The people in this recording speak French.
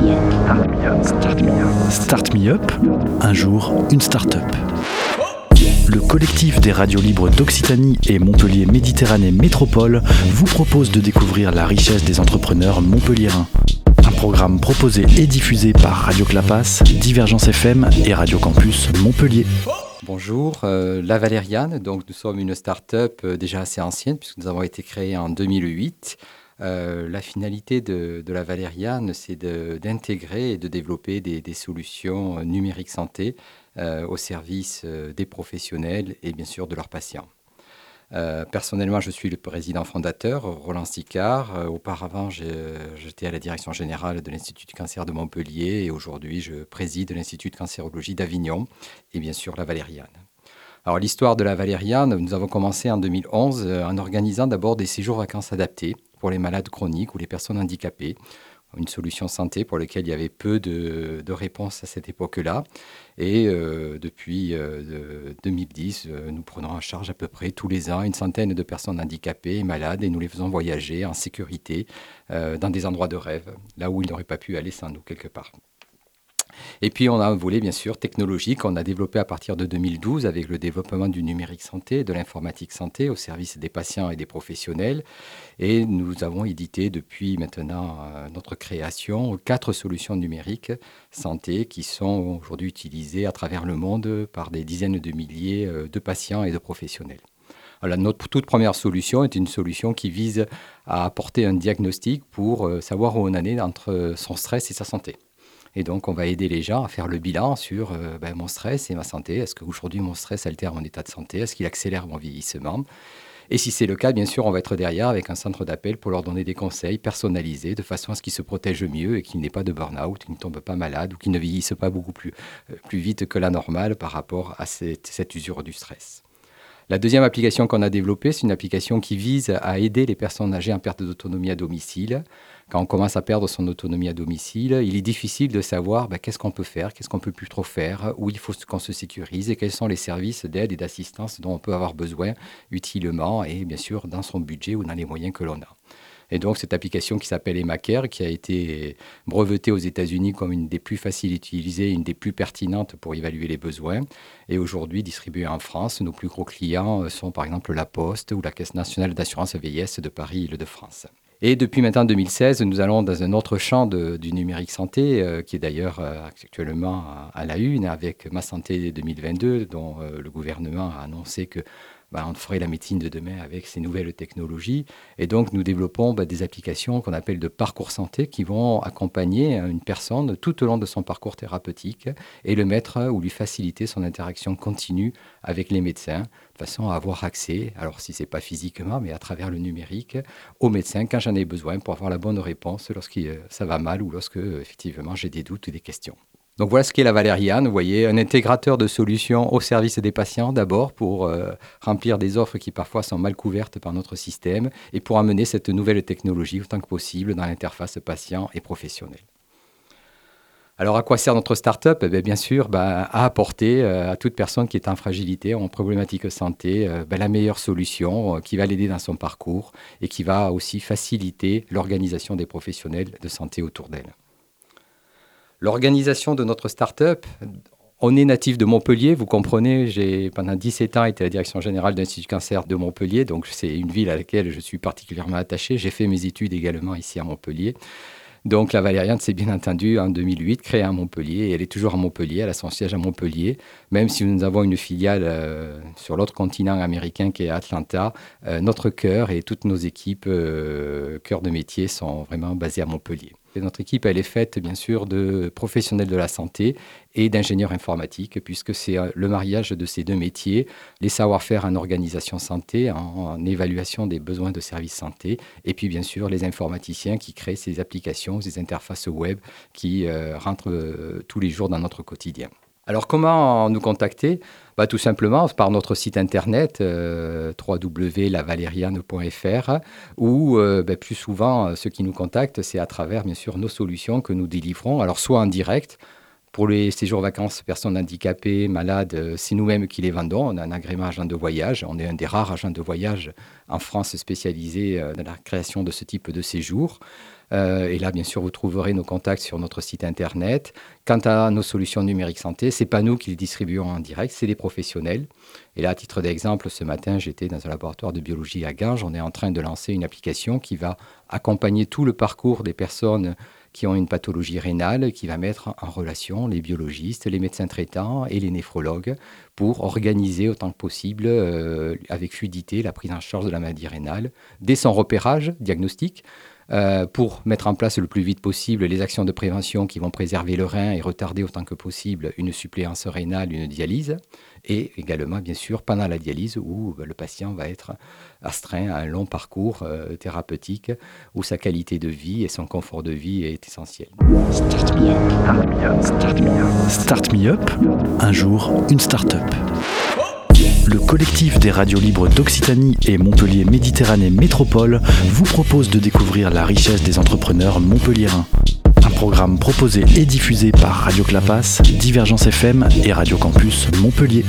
Start Me Up. Start Me Up. Un jour, une start-up. Le collectif des radios libres d'Occitanie et Montpellier Méditerranée Métropole vous propose de découvrir la richesse des entrepreneurs montpelliérains. Un programme proposé et diffusé par Radio Clapas, Divergence FM et Radio Campus Montpellier. Bonjour, euh, La Valériane. Donc, nous sommes une start-up euh, déjà assez ancienne puisque nous avons été créés en 2008. Euh, la finalité de, la Valériane, c'est d'intégrer et de développer des, solutions numériques santé au service des professionnels et bien sûr de leurs patients. personnellement, je suis le président fondateur, Roland Sicard. auparavant, j'étais à la direction générale de l'Institut du cancer de Montpellier et aujourd'hui, je préside l'Institut de cancérologie d'Avignon et bien sûr la Valériane. Alors l'histoire de la Valériane, nous avons commencé en 2011 en organisant d'abord des séjours vacances adaptés pour les malades chroniques ou les personnes handicapées. Une solution santé pour laquelle il y avait peu de, réponses à cette époque-là. Et euh, depuis 2010, euh, euh, nous prenons en charge à peu près tous les ans une centaine de personnes handicapées et malades et nous les faisons voyager en sécurité dans des endroits de rêve, là où ils n'auraient pas pu aller sans nous quelque part. Et puis on a un volet bien sûr technologique qu'on a développé à partir de 2012 avec le développement du numérique santé, de l'informatique santé au service des patients et des professionnels. Et nous avons édité depuis maintenant euh, notre création quatre solutions numériques santé qui sont aujourd'hui utilisées à travers le monde par des dizaines de milliers euh, de patients et de professionnels. Notre toute première solution est une solution qui vise à apporter un diagnostic pour euh, savoir où on en est entre son stress et sa santé. Et donc, on va aider les gens à faire le bilan sur euh, ben, mon stress et ma santé. Est-ce qu'aujourd'hui, mon stress altère mon état de santé? Est-ce qu'il accélère mon vieillissement? Et si c'est le cas, bien sûr, on va être derrière avec un centre d'appel pour leur donner des conseils personnalisés de façon à ce qu'ils se protègent mieux et qu'ils n'aient pas de burn-out, qu'ils ne tombent pas malades ou qu'ils ne vieillissent pas beaucoup plus, euh, vite que la normale par rapport à cette usure du stress. La deuxième application qu'on a développée, c'est une application qui vise à aider les personnes âgées en perte d'autonomie à domicile quand on commence à perdre son autonomie à domicile, il est difficile de savoir ben, qu'est-ce qu'on peut faire, qu'est-ce qu'on peut plus trop faire, où il faut qu'on se sécurise et quels sont les services d'aide et d'assistance dont on peut avoir besoin utilement et bien sûr dans son budget ou dans les moyens que l'on a. Et donc cette application qui s'appelle EmaCare, qui a été brevetée aux États-Unis comme une des plus faciles à utiliser, une des plus pertinentes pour évaluer les besoins, et aujourd'hui distribuée en France. Nos plus gros clients sont par exemple la Poste ou la Caisse nationale d'assurance vieillesse de Paris-Île-de-France. Et depuis maintenant 2016, nous allons dans un autre champ du numérique santé, euh, qui est d'ailleurs euh, actuellement à, la une, avec Ma Santé 2022, dont euh, le gouvernement a annoncé que bah, on ferait la médecine de demain avec ces nouvelles technologies. Et donc, nous développons bah, des applications qu'on appelle de parcours santé qui vont accompagner une personne tout au long de son parcours thérapeutique et le mettre ou lui faciliter son interaction continue avec les médecins, de façon à avoir accès, alors si ce n'est pas physiquement, mais à travers le numérique, aux médecins quand j'en ai besoin pour avoir la bonne réponse lorsque euh, ça va mal ou lorsque, effectivement, j'ai des doutes ou des questions. Donc voilà ce qu'est la Valériane, vous voyez, un intégrateur de solutions au service des patients d'abord pour euh, remplir des offres qui parfois sont mal couvertes par notre système et pour amener cette nouvelle technologie autant que possible dans l'interface patient et professionnel. Alors à quoi sert notre start-up? Eh bien, sûr, bah, à apporter euh, à toute personne qui est en fragilité, en problématique santé, euh, bah, la meilleure solution qui va l'aider dans son parcours et qui va aussi faciliter l'organisation des professionnels de santé autour d'elle. L'organisation de notre start-up, on est natif de Montpellier, vous comprenez, j'ai pendant 17 ans été à la direction générale de l'Institut cancer de Montpellier, donc c'est une ville à laquelle je suis particulièrement attaché. J'ai fait mes études également ici à Montpellier. Donc la Valériane, c'est bien entendu en 2008 créée à Montpellier et elle est toujours à Montpellier, elle a son siège à Montpellier, même si nous avons une filiale euh, sur l'autre continent américain qui est Atlanta. Euh, notre cœur et toutes nos équipes euh, cœur de métier sont vraiment basées à Montpellier notre équipe, elle est faite bien sûr de professionnels de la santé et d'ingénieurs informatiques, puisque c'est euh, le mariage de ces deux métiers, les savoir-faire en organisation santé, en, évaluation des besoins de services santé, et puis bien sûr les informaticiens qui créent ces applications, ces interfaces web qui euh, rentrent euh, tous les jours dans notre quotidien. Alors comment nous contacter? Bah, Tout simplement par notre site internet euh, ou euh, bah, plus souvent ceux qui nous contactent c'est à travers bien sûr nos solutions que nous délivrons, alors soit en direct Pour les séjours vacances, personnes handicapées, malades, c'est nous-mêmes qui les vendons. On a un agrément agent de voyage. On est un des rares agents de voyage en France spécialisés dans la création de ce type de séjour. Euh, et là, bien sûr, vous trouverez nos contacts sur notre site internet. Quant à nos solutions numériques santé, c'est pas nous qui les distribuons en direct, c'est les professionnels. Et là, à titre d'exemple, ce matin, j'étais dans un laboratoire de biologie à Ganges. On est en train de lancer une application qui va accompagner tout le parcours des personnes qui ont une pathologie rénale, qui va mettre en relation les biologistes, les médecins traitants et les néphrologues pour organiser autant que possible, euh, avec fluidité, la prise en charge de la maladie rénale dès son repérage diagnostique euh, pour mettre en place le plus vite possible les actions de prévention qui vont préserver le rein et retarder autant que possible une suppléance rénale, une dialyse, et également bien sûr pendant la dialyse où bah, le patient va être astreint à un long parcours euh, thérapeutique où sa qualité de vie et son confort de vie est essentiel. Start me up, start me up, start me up. Un jour, une start-up. Le collectif des radios libres d'Occitanie et Montpellier Méditerranée Métropole vous propose de découvrir la richesse des entrepreneurs montpelliérains. Un programme proposé et diffusé par Radio Clapas, Divergence FM et Radio Campus Montpellier.